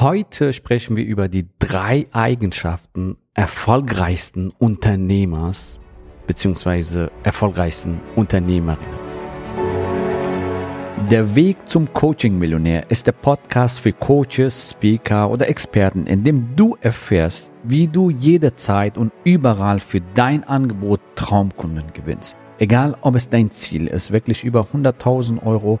Heute sprechen wir über die drei Eigenschaften erfolgreichsten Unternehmers beziehungsweise erfolgreichsten Unternehmerinnen. Der Weg zum Coaching-Millionär ist der Podcast für Coaches, Speaker oder Experten, in dem du erfährst, wie du jederzeit und überall für dein Angebot Traumkunden gewinnst. Egal, ob es dein Ziel ist, wirklich über 100.000 Euro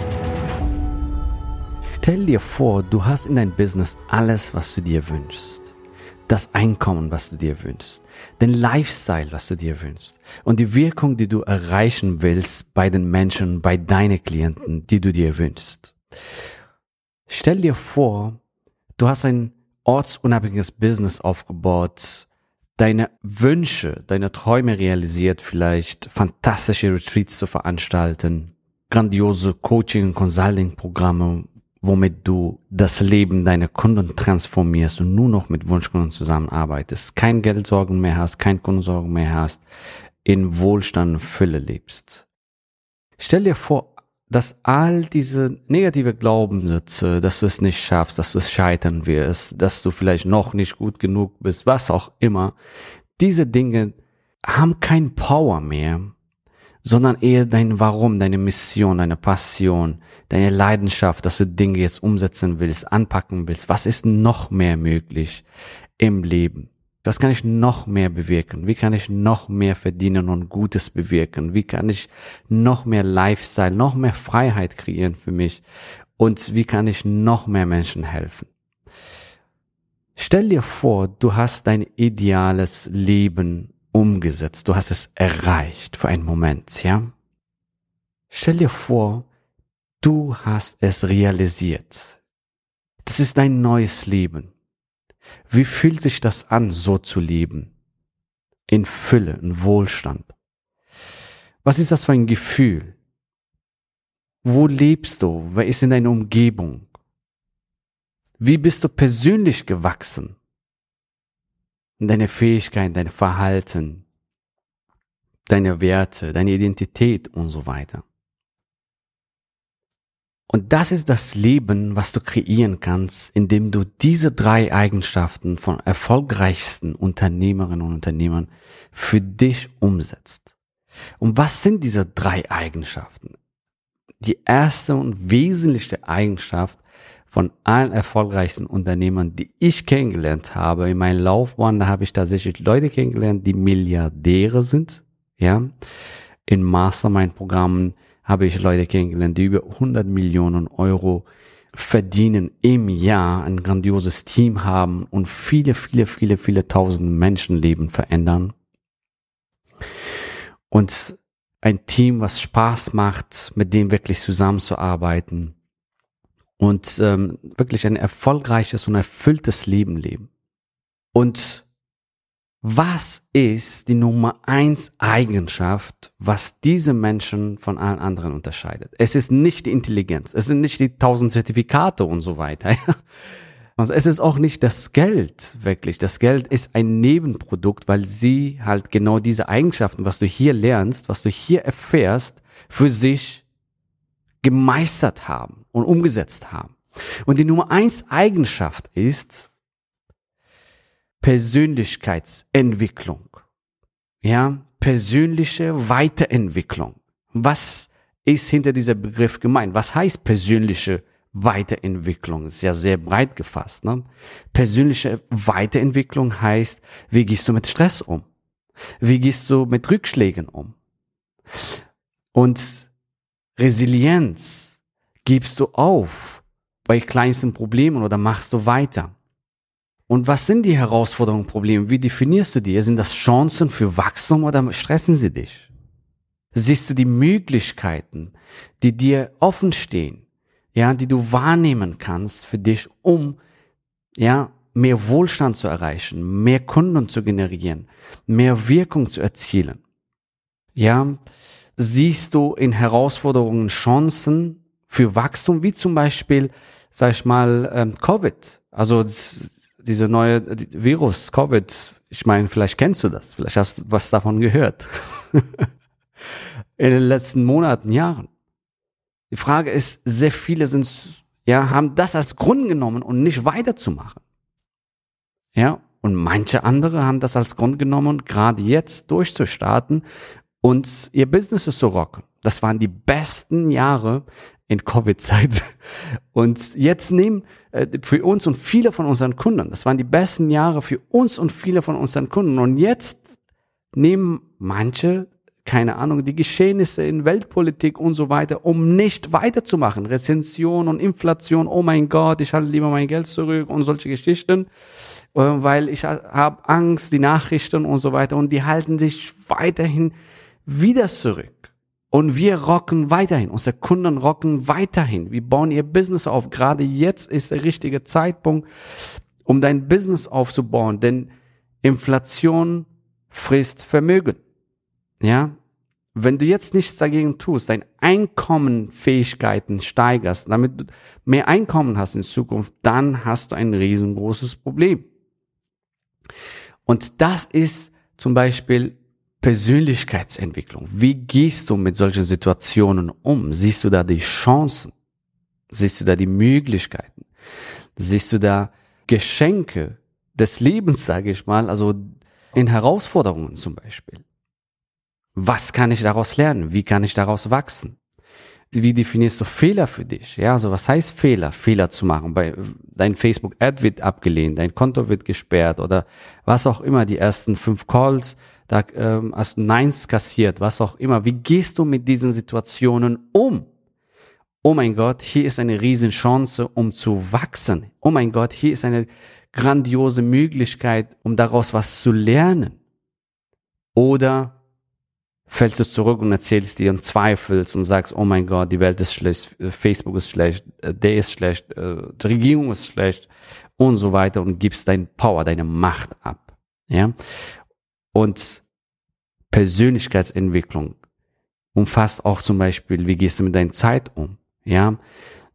Stell dir vor, du hast in dein Business alles, was du dir wünschst. Das Einkommen, was du dir wünschst. Den Lifestyle, was du dir wünschst. Und die Wirkung, die du erreichen willst bei den Menschen, bei deinen Klienten, die du dir wünschst. Stell dir vor, du hast ein ortsunabhängiges Business aufgebaut, deine Wünsche, deine Träume realisiert, vielleicht fantastische Retreats zu veranstalten, grandiose Coaching- und Consulting-Programme, womit du das Leben deiner Kunden transformierst und nur noch mit Wunschkunden zusammenarbeitest, kein Geldsorgen mehr hast, kein Kundensorgen mehr hast, in Wohlstand und Fülle lebst. Stell dir vor, dass all diese negative Glaubenssätze, dass du es nicht schaffst, dass du es scheitern wirst, dass du vielleicht noch nicht gut genug bist, was auch immer, diese Dinge haben kein Power mehr, sondern eher dein Warum, deine Mission, deine Passion, deine Leidenschaft, dass du Dinge jetzt umsetzen willst, anpacken willst. Was ist noch mehr möglich im Leben? Was kann ich noch mehr bewirken? Wie kann ich noch mehr verdienen und Gutes bewirken? Wie kann ich noch mehr Lifestyle, noch mehr Freiheit kreieren für mich? Und wie kann ich noch mehr Menschen helfen? Stell dir vor, du hast dein ideales Leben umgesetzt, du hast es erreicht für einen Moment, ja? Stell dir vor, du hast es realisiert. Das ist dein neues Leben. Wie fühlt sich das an, so zu leben? In Fülle, in Wohlstand. Was ist das für ein Gefühl? Wo lebst du? Wer ist in deiner Umgebung? Wie bist du persönlich gewachsen? deine Fähigkeiten, dein Verhalten, deine Werte, deine Identität und so weiter. Und das ist das Leben, was du kreieren kannst, indem du diese drei Eigenschaften von erfolgreichsten Unternehmerinnen und Unternehmern für dich umsetzt. Und was sind diese drei Eigenschaften? Die erste und wesentlichste Eigenschaft von allen erfolgreichsten Unternehmern, die ich kennengelernt habe in meinem Laufbahn, da habe ich tatsächlich Leute kennengelernt, die Milliardäre sind, ja. In Mastermind-Programmen habe ich Leute kennengelernt, die über 100 Millionen Euro verdienen im Jahr, ein grandioses Team haben und viele, viele, viele, viele tausend Menschenleben verändern. Und ein Team, was Spaß macht, mit dem wirklich zusammenzuarbeiten und ähm, wirklich ein erfolgreiches und erfülltes Leben leben. Und was ist die Nummer eins Eigenschaft, was diese Menschen von allen anderen unterscheidet? Es ist nicht die Intelligenz, es sind nicht die tausend Zertifikate und so weiter. Also es ist auch nicht das Geld wirklich. Das Geld ist ein Nebenprodukt, weil sie halt genau diese Eigenschaften, was du hier lernst, was du hier erfährst, für sich gemeistert haben und umgesetzt haben. Und die Nummer eins Eigenschaft ist Persönlichkeitsentwicklung. Ja, persönliche Weiterentwicklung. Was ist hinter dieser Begriff gemeint? Was heißt persönliche Weiterentwicklung? Ist ja sehr breit gefasst. Ne? Persönliche Weiterentwicklung heißt, wie gehst du mit Stress um? Wie gehst du mit Rückschlägen um? Und Resilienz gibst du auf bei kleinsten Problemen oder machst du weiter? Und was sind die Herausforderungen, Probleme? Wie definierst du die? Sind das Chancen für Wachstum oder stressen sie dich? Siehst du die Möglichkeiten, die dir offen stehen, ja, die du wahrnehmen kannst für dich, um, ja, mehr Wohlstand zu erreichen, mehr Kunden zu generieren, mehr Wirkung zu erzielen. Ja, siehst du in Herausforderungen Chancen für Wachstum, wie zum Beispiel, sag ich mal, ähm, Covid. Also diese neue Virus, Covid. Ich meine, vielleicht kennst du das, vielleicht hast du was davon gehört. in den letzten Monaten, Jahren. Die Frage ist, sehr viele sind, ja, haben das als Grund genommen und nicht weiterzumachen. Ja, und manche andere haben das als Grund genommen, gerade jetzt durchzustarten und ihr Business zu rocken. Das waren die besten Jahre in Covid-Zeit. Und jetzt nehmen äh, für uns und viele von unseren Kunden, das waren die besten Jahre für uns und viele von unseren Kunden. Und jetzt nehmen manche keine Ahnung, die Geschehnisse in Weltpolitik und so weiter, um nicht weiterzumachen. Rezension und Inflation, oh mein Gott, ich halte lieber mein Geld zurück und solche Geschichten, äh, weil ich habe Angst, die Nachrichten und so weiter und die halten sich weiterhin wieder zurück. Und wir rocken weiterhin, unsere Kunden rocken weiterhin. Wir bauen ihr Business auf. Gerade jetzt ist der richtige Zeitpunkt, um dein Business aufzubauen, denn Inflation frisst Vermögen. Ja, wenn du jetzt nichts dagegen tust, dein Einkommenfähigkeiten steigerst, damit du mehr Einkommen hast in Zukunft, dann hast du ein riesengroßes Problem. Und das ist zum Beispiel Persönlichkeitsentwicklung. Wie gehst du mit solchen Situationen um? Siehst du da die Chancen? Siehst du da die Möglichkeiten? Siehst du da Geschenke des Lebens, sage ich mal, also in Herausforderungen zum Beispiel? Was kann ich daraus lernen? Wie kann ich daraus wachsen? Wie definierst du Fehler für dich? Ja, also was heißt Fehler? Fehler zu machen. Bei dein Facebook Ad wird abgelehnt, dein Konto wird gesperrt oder was auch immer. Die ersten fünf Calls, da ähm, hast du Neins kassiert, was auch immer. Wie gehst du mit diesen Situationen um? Oh mein Gott, hier ist eine Riesenchance, um zu wachsen. Oh mein Gott, hier ist eine grandiose Möglichkeit, um daraus was zu lernen. Oder fällst du zurück und erzählst dir und zweifelst und sagst, oh mein Gott, die Welt ist schlecht, Facebook ist schlecht, äh, der ist schlecht, äh, die Regierung ist schlecht und so weiter und gibst dein Power, deine Macht ab. Ja? Und Persönlichkeitsentwicklung umfasst auch zum Beispiel, wie gehst du mit deiner Zeit um? Ja?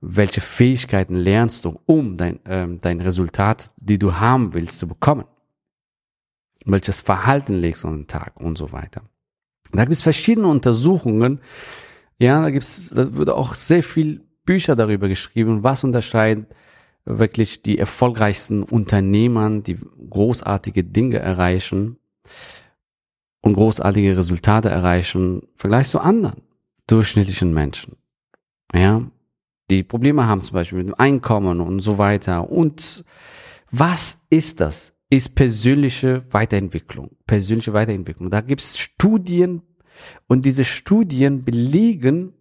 Welche Fähigkeiten lernst du, um dein, ähm, dein Resultat, die du haben willst, zu bekommen? Welches Verhalten legst du an den Tag und so weiter. Da gibt es verschiedene Untersuchungen. Ja, da gibt's, da wurde auch sehr viel Bücher darüber geschrieben, was unterscheidet wirklich die erfolgreichsten Unternehmern, die großartige Dinge erreichen und großartige Resultate erreichen, im Vergleich zu anderen durchschnittlichen Menschen. Ja, die Probleme haben zum Beispiel mit dem Einkommen und so weiter. Und was ist das? ist persönliche Weiterentwicklung. Persönliche Weiterentwicklung. Da gibt es Studien und diese Studien belegen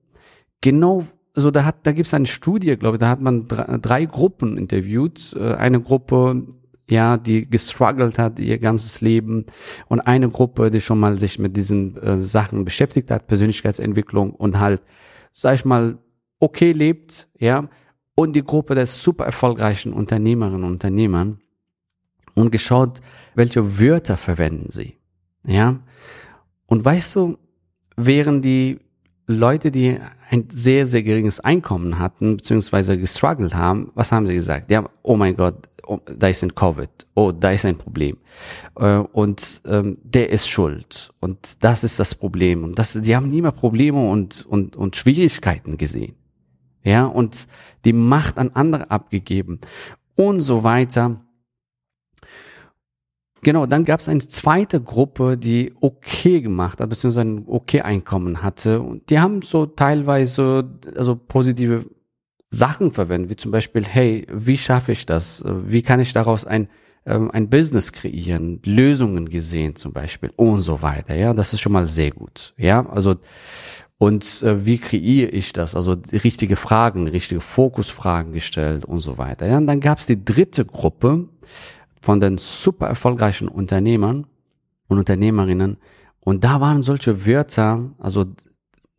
genau, so da hat, da gibt es eine Studie, glaube ich, da hat man drei, drei Gruppen interviewt. Äh, eine Gruppe, ja, die gestruggelt hat ihr ganzes Leben und eine Gruppe, die schon mal sich mit diesen äh, Sachen beschäftigt hat, Persönlichkeitsentwicklung und halt, sag ich mal, okay lebt, ja, und die Gruppe der super erfolgreichen Unternehmerinnen und Unternehmern und geschaut, welche Wörter verwenden sie. Ja. Und weißt du, während die Leute, die ein sehr, sehr geringes Einkommen hatten, beziehungsweise gestruggelt haben, was haben sie gesagt? Die haben, oh mein Gott, oh, da ist ein Covid, oh, da ist ein Problem. Äh, und ähm, der ist schuld. Und das ist das Problem. Und das, die haben nie mehr Probleme und, und, und Schwierigkeiten gesehen. Ja, und die Macht an andere abgegeben und so weiter. Genau, dann gab es eine zweite Gruppe, die okay gemacht hat, beziehungsweise ein okay Einkommen hatte. Und die haben so teilweise also positive Sachen verwendet, wie zum Beispiel, hey, wie schaffe ich das? Wie kann ich daraus ein, ähm, ein Business kreieren? Lösungen gesehen zum Beispiel und so weiter. Ja, das ist schon mal sehr gut. Ja, also und äh, wie kreiere ich das? Also richtige Fragen, richtige Fokusfragen gestellt und so weiter. Ja, und dann gab es die dritte Gruppe, von den super erfolgreichen Unternehmern und Unternehmerinnen. Und da waren solche Wörter, also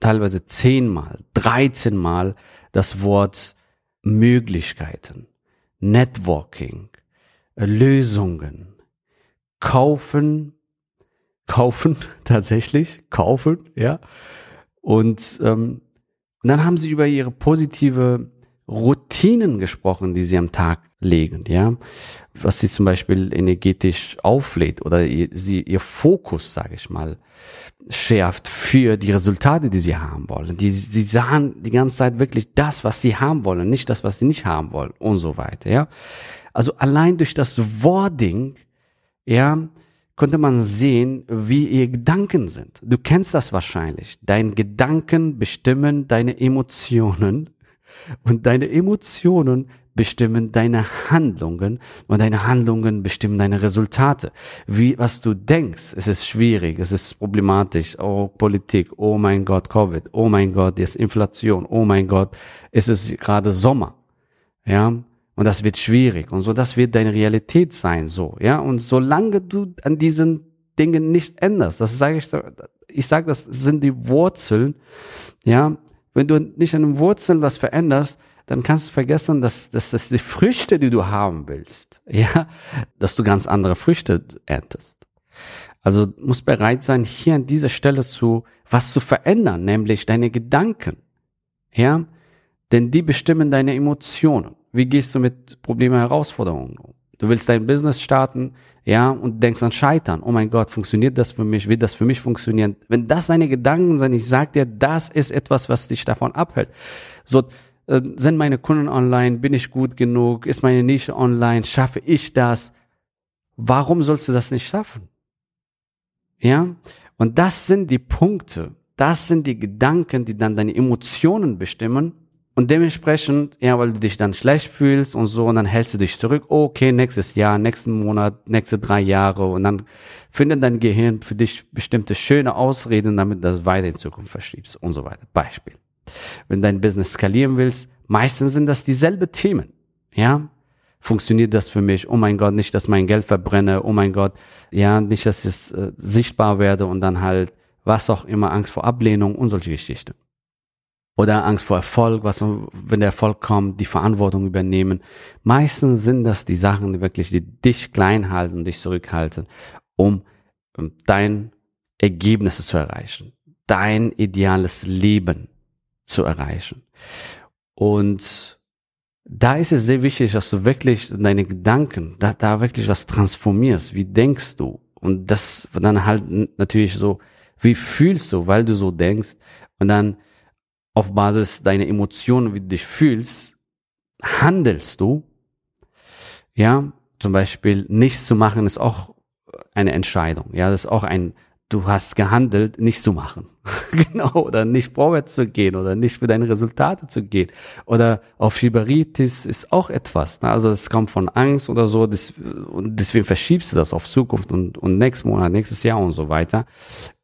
teilweise zehnmal, dreizehnmal das Wort Möglichkeiten, Networking, Lösungen, kaufen, kaufen tatsächlich, kaufen, ja. Und, ähm, und dann haben sie über ihre positive Routinen gesprochen, die sie am Tag legen, ja, was sie zum Beispiel energetisch auflädt oder ihr, sie ihr Fokus, sage ich mal, schärft für die Resultate, die sie haben wollen. Die, die sahen die ganze Zeit wirklich das, was sie haben wollen, nicht das, was sie nicht haben wollen und so weiter, ja. Also allein durch das Wording, ja, konnte man sehen, wie ihr Gedanken sind. Du kennst das wahrscheinlich. Deine Gedanken bestimmen deine Emotionen und deine Emotionen bestimmen deine Handlungen und deine Handlungen bestimmen deine Resultate. Wie, was du denkst, es ist schwierig, es ist problematisch, oh, Politik, oh mein Gott, Covid, oh mein Gott, jetzt Inflation, oh mein Gott, es ist gerade Sommer, ja, und das wird schwierig und so, das wird deine Realität sein, so, ja, und solange du an diesen Dingen nicht änderst, das sage ich, ich sage, das sind die Wurzeln, ja, wenn du nicht an den Wurzeln was veränderst, dann kannst du vergessen, dass, dass, dass die Früchte, die du haben willst, ja, dass du ganz andere Früchte erntest. Also musst bereit sein, hier an dieser Stelle zu was zu verändern, nämlich deine Gedanken, ja, denn die bestimmen deine Emotionen. Wie gehst du mit Problemen, Herausforderungen um? Du willst dein Business starten, ja, und denkst an Scheitern. Oh mein Gott, funktioniert das für mich? Wird das für mich funktionieren? Wenn das deine Gedanken sind, ich sag dir, das ist etwas, was dich davon abhält. So, sind meine Kunden online? Bin ich gut genug? Ist meine Nische online? Schaffe ich das? Warum sollst du das nicht schaffen? Ja? Und das sind die Punkte. Das sind die Gedanken, die dann deine Emotionen bestimmen und dementsprechend, ja, weil du dich dann schlecht fühlst und so, und dann hältst du dich zurück, okay, nächstes Jahr, nächsten Monat, nächste drei Jahre, und dann findet dein Gehirn für dich bestimmte schöne Ausreden, damit du das weiter in Zukunft verschiebst und so weiter. Beispiel. Wenn dein Business skalieren willst, meistens sind das dieselbe Themen, ja. Funktioniert das für mich? Oh mein Gott, nicht, dass mein Geld verbrenne. Oh mein Gott, ja, nicht, dass ich äh, sichtbar werde und dann halt was auch immer, Angst vor Ablehnung und solche Geschichten oder Angst vor Erfolg, was, wenn der Erfolg kommt, die Verantwortung übernehmen. Meistens sind das die Sachen, wirklich die dich klein halten, dich zurückhalten, um, um dein Ergebnisse zu erreichen, dein ideales Leben zu erreichen. Und da ist es sehr wichtig, dass du wirklich deine Gedanken, da, da wirklich was transformierst. Wie denkst du? Und das dann halt natürlich so, wie fühlst du, weil du so denkst? Und dann auf Basis deiner Emotionen, wie du dich fühlst, handelst du. Ja, zum Beispiel nichts zu machen ist auch eine Entscheidung. Ja, das ist auch ein, du hast gehandelt, nichts zu machen. genau, oder nicht vorwärts zu gehen oder nicht für deine Resultate zu gehen. Oder auf Schieberitis ist auch etwas. Ne? Also es kommt von Angst oder so, das, und deswegen verschiebst du das auf Zukunft und, und nächsten Monat, nächstes Jahr und so weiter.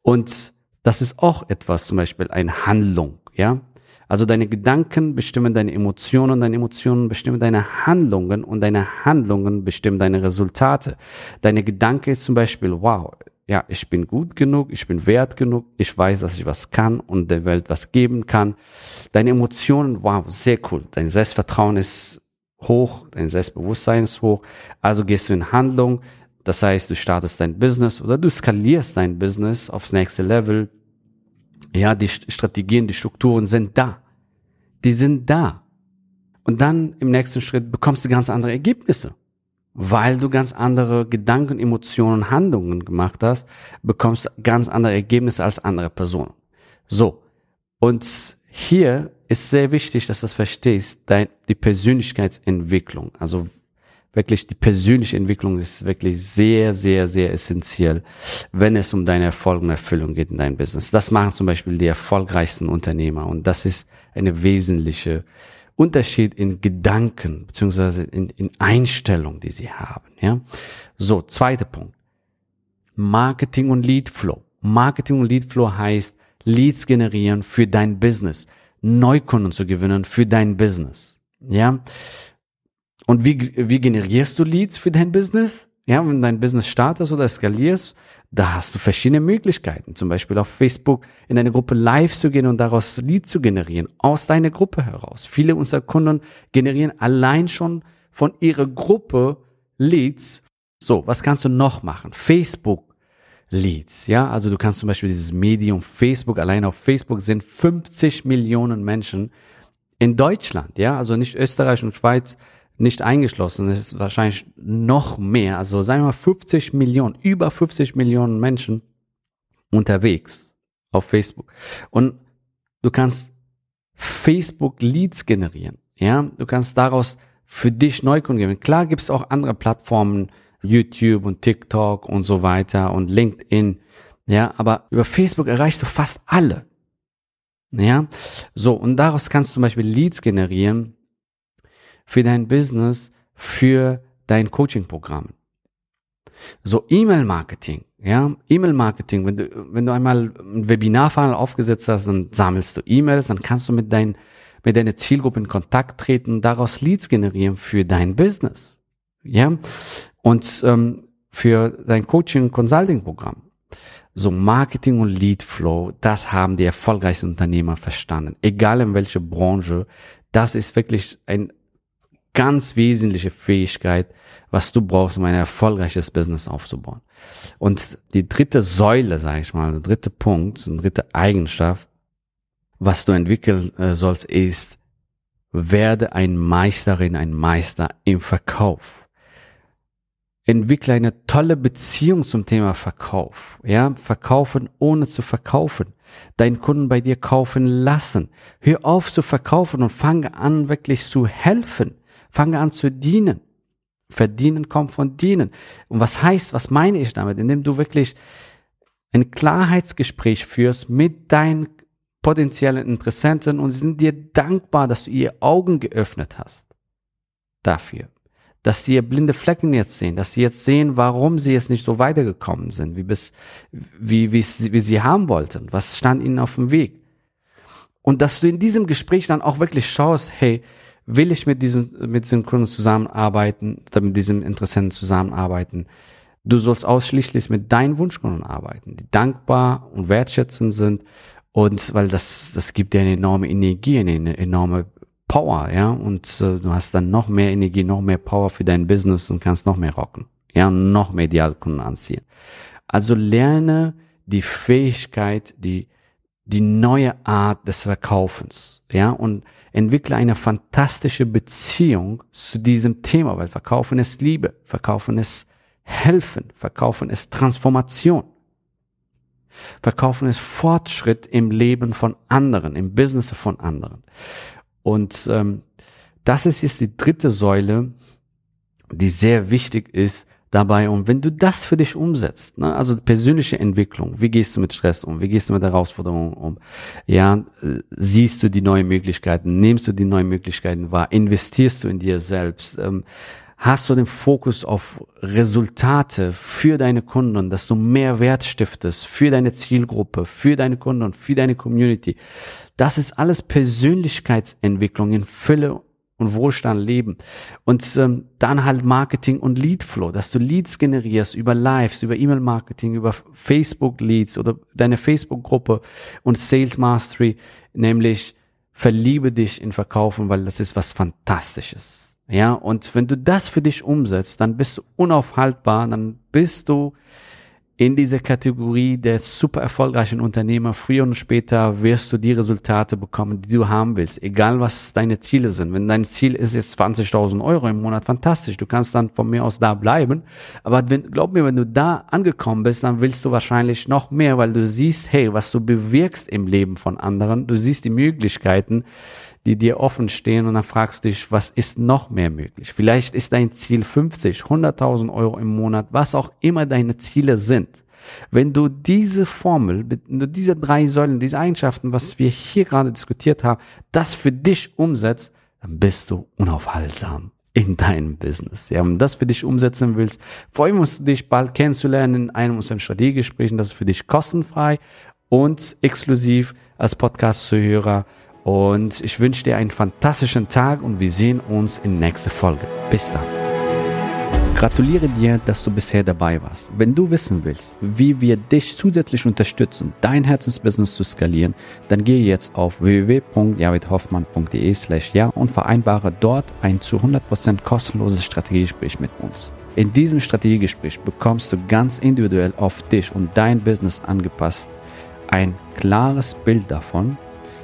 Und das ist auch etwas, zum Beispiel eine Handlung ja. Also deine Gedanken bestimmen deine Emotionen, deine Emotionen bestimmen deine Handlungen und deine Handlungen bestimmen deine Resultate. Deine Gedanke ist zum Beispiel, wow, ja, ich bin gut genug, ich bin wert genug, ich weiß, dass ich was kann und der Welt was geben kann. Deine Emotionen, wow, sehr cool. Dein Selbstvertrauen ist hoch, dein Selbstbewusstsein ist hoch. Also gehst du in Handlung. Das heißt, du startest dein Business oder du skalierst dein Business aufs nächste Level ja, die Strategien, die Strukturen sind da. Die sind da. Und dann im nächsten Schritt bekommst du ganz andere Ergebnisse. Weil du ganz andere Gedanken, Emotionen, Handlungen gemacht hast, bekommst ganz andere Ergebnisse als andere Personen. So. Und hier ist sehr wichtig, dass du das verstehst, dein, die Persönlichkeitsentwicklung. Also wirklich die persönliche Entwicklung ist wirklich sehr, sehr, sehr essentiell, wenn es um deine Erfolg und Erfüllung geht in deinem Business. Das machen zum Beispiel die erfolgreichsten Unternehmer und das ist eine wesentliche Unterschied in Gedanken beziehungsweise in, in Einstellung, die sie haben. Ja, so zweiter Punkt: Marketing und Lead Flow. Marketing und Lead Flow heißt Leads generieren für dein Business, Neukunden zu gewinnen für dein Business. Ja, und wie, wie generierst du Leads für dein Business? Ja, wenn dein Business startest oder skalierst, da hast du verschiedene Möglichkeiten. Zum Beispiel auf Facebook in eine Gruppe live zu gehen und daraus Leads zu generieren, aus deiner Gruppe heraus. Viele unserer Kunden generieren allein schon von ihrer Gruppe Leads. So, was kannst du noch machen? Facebook Leads, ja, also du kannst zum Beispiel dieses Medium Facebook, allein auf Facebook sind 50 Millionen Menschen in Deutschland, ja, also nicht Österreich und Schweiz nicht eingeschlossen, es ist wahrscheinlich noch mehr, also sagen wir mal 50 Millionen, über 50 Millionen Menschen unterwegs auf Facebook. Und du kannst Facebook Leads generieren. Ja, du kannst daraus für dich Neukunden gewinnen. Klar gibt es auch andere Plattformen, YouTube und TikTok und so weiter und LinkedIn. Ja, aber über Facebook erreichst du fast alle. Ja, so und daraus kannst du zum Beispiel Leads generieren für dein Business, für dein Coaching-Programm. So E-Mail-Marketing, ja, E-Mail-Marketing, wenn du, wenn du einmal ein Webinar-Funnel aufgesetzt hast, dann sammelst du E-Mails, dann kannst du mit deinen, mit deiner Zielgruppe in Kontakt treten, daraus Leads generieren für dein Business, ja, und ähm, für dein Coaching-Consulting-Programm. So Marketing und Lead Flow, das haben die erfolgreichsten Unternehmer verstanden. Egal in welcher Branche, das ist wirklich ein ganz wesentliche Fähigkeit, was du brauchst, um ein erfolgreiches Business aufzubauen. Und die dritte Säule, sage ich mal, der dritte Punkt, eine dritte Eigenschaft, was du entwickeln äh, sollst, ist, werde ein Meisterin, ein Meister im Verkauf. Entwickle eine tolle Beziehung zum Thema Verkauf. Ja, verkaufen ohne zu verkaufen. Deinen Kunden bei dir kaufen lassen. Hör auf zu verkaufen und fange an, wirklich zu helfen. Fange an zu dienen. Verdienen kommt von dienen. Und was heißt, was meine ich damit? Indem du wirklich ein Klarheitsgespräch führst mit deinen potenziellen Interessenten und sie sind dir dankbar, dass du ihr Augen geöffnet hast. Dafür. Dass sie ihr blinde Flecken jetzt sehen, dass sie jetzt sehen, warum sie jetzt nicht so weitergekommen sind, wie bis, wie, wie, wie sie haben wollten. Was stand ihnen auf dem Weg? Und dass du in diesem Gespräch dann auch wirklich schaust, hey, will ich mit diesen, mit Kunden zusammenarbeiten mit diesem Interessenten zusammenarbeiten. Du sollst ausschließlich mit deinen Wunschkunden arbeiten, die dankbar und wertschätzend sind und weil das, das gibt dir eine enorme Energie, eine enorme Power, ja, und äh, du hast dann noch mehr Energie, noch mehr Power für dein Business und kannst noch mehr rocken, ja, und noch mehr Idealkunden anziehen. Also lerne die Fähigkeit, die, die neue Art des Verkaufens, ja, und entwickle eine fantastische Beziehung zu diesem Thema, weil Verkaufen ist Liebe, Verkaufen ist Helfen, Verkaufen ist Transformation. Verkaufen ist Fortschritt im Leben von anderen, im Business von anderen. Und ähm, das ist jetzt die dritte Säule, die sehr wichtig ist, dabei und wenn du das für dich umsetzt, ne, also persönliche Entwicklung, wie gehst du mit Stress um, wie gehst du mit Herausforderungen um, ja, siehst du die neuen Möglichkeiten, nimmst du die neuen Möglichkeiten wahr, investierst du in dir selbst, ähm, hast du den Fokus auf Resultate für deine Kunden, dass du mehr Wert stiftest für deine Zielgruppe, für deine Kunden und für deine Community. Das ist alles Persönlichkeitsentwicklung in Fülle und Wohlstand leben. Und ähm, dann halt Marketing und Leadflow, dass du Leads generierst über Lives, über E-Mail-Marketing, über Facebook-Leads oder deine Facebook-Gruppe und Sales Mastery, nämlich verliebe dich in Verkaufen, weil das ist was Fantastisches. Ja, und wenn du das für dich umsetzt, dann bist du unaufhaltbar, dann bist du in dieser Kategorie der super erfolgreichen Unternehmer. Früher und später wirst du die Resultate bekommen, die du haben willst. Egal was deine Ziele sind. Wenn dein Ziel ist jetzt 20.000 Euro im Monat, fantastisch. Du kannst dann von mir aus da bleiben. Aber wenn, glaub mir, wenn du da angekommen bist, dann willst du wahrscheinlich noch mehr, weil du siehst, hey, was du bewirkst im Leben von anderen. Du siehst die Möglichkeiten, die dir offen stehen und dann fragst du dich, was ist noch mehr möglich? Vielleicht ist dein Ziel 50, 100.000 Euro im Monat, was auch immer deine Ziele sind. Wenn du diese Formel, diese drei Säulen, diese Eigenschaften, was wir hier gerade diskutiert haben, das für dich umsetzt, dann bist du unaufhaltsam in deinem Business. Ja, wenn du das für dich umsetzen willst, freuen wir uns, dich bald kennenzulernen in einem unserer Strategiegesprächen. Das ist für dich kostenfrei und exklusiv als Podcast-Zuhörer. Und ich wünsche dir einen fantastischen Tag und wir sehen uns in nächster Folge. Bis dann. Gratuliere dir, dass du bisher dabei warst. Wenn du wissen willst, wie wir dich zusätzlich unterstützen, dein Herzensbusiness zu skalieren, dann gehe jetzt auf www.javidhoffmann.de slash ja und vereinbare dort ein zu 100% kostenloses Strategiegespräch mit uns. In diesem Strategiegespräch bekommst du ganz individuell auf dich und dein Business angepasst ein klares Bild davon,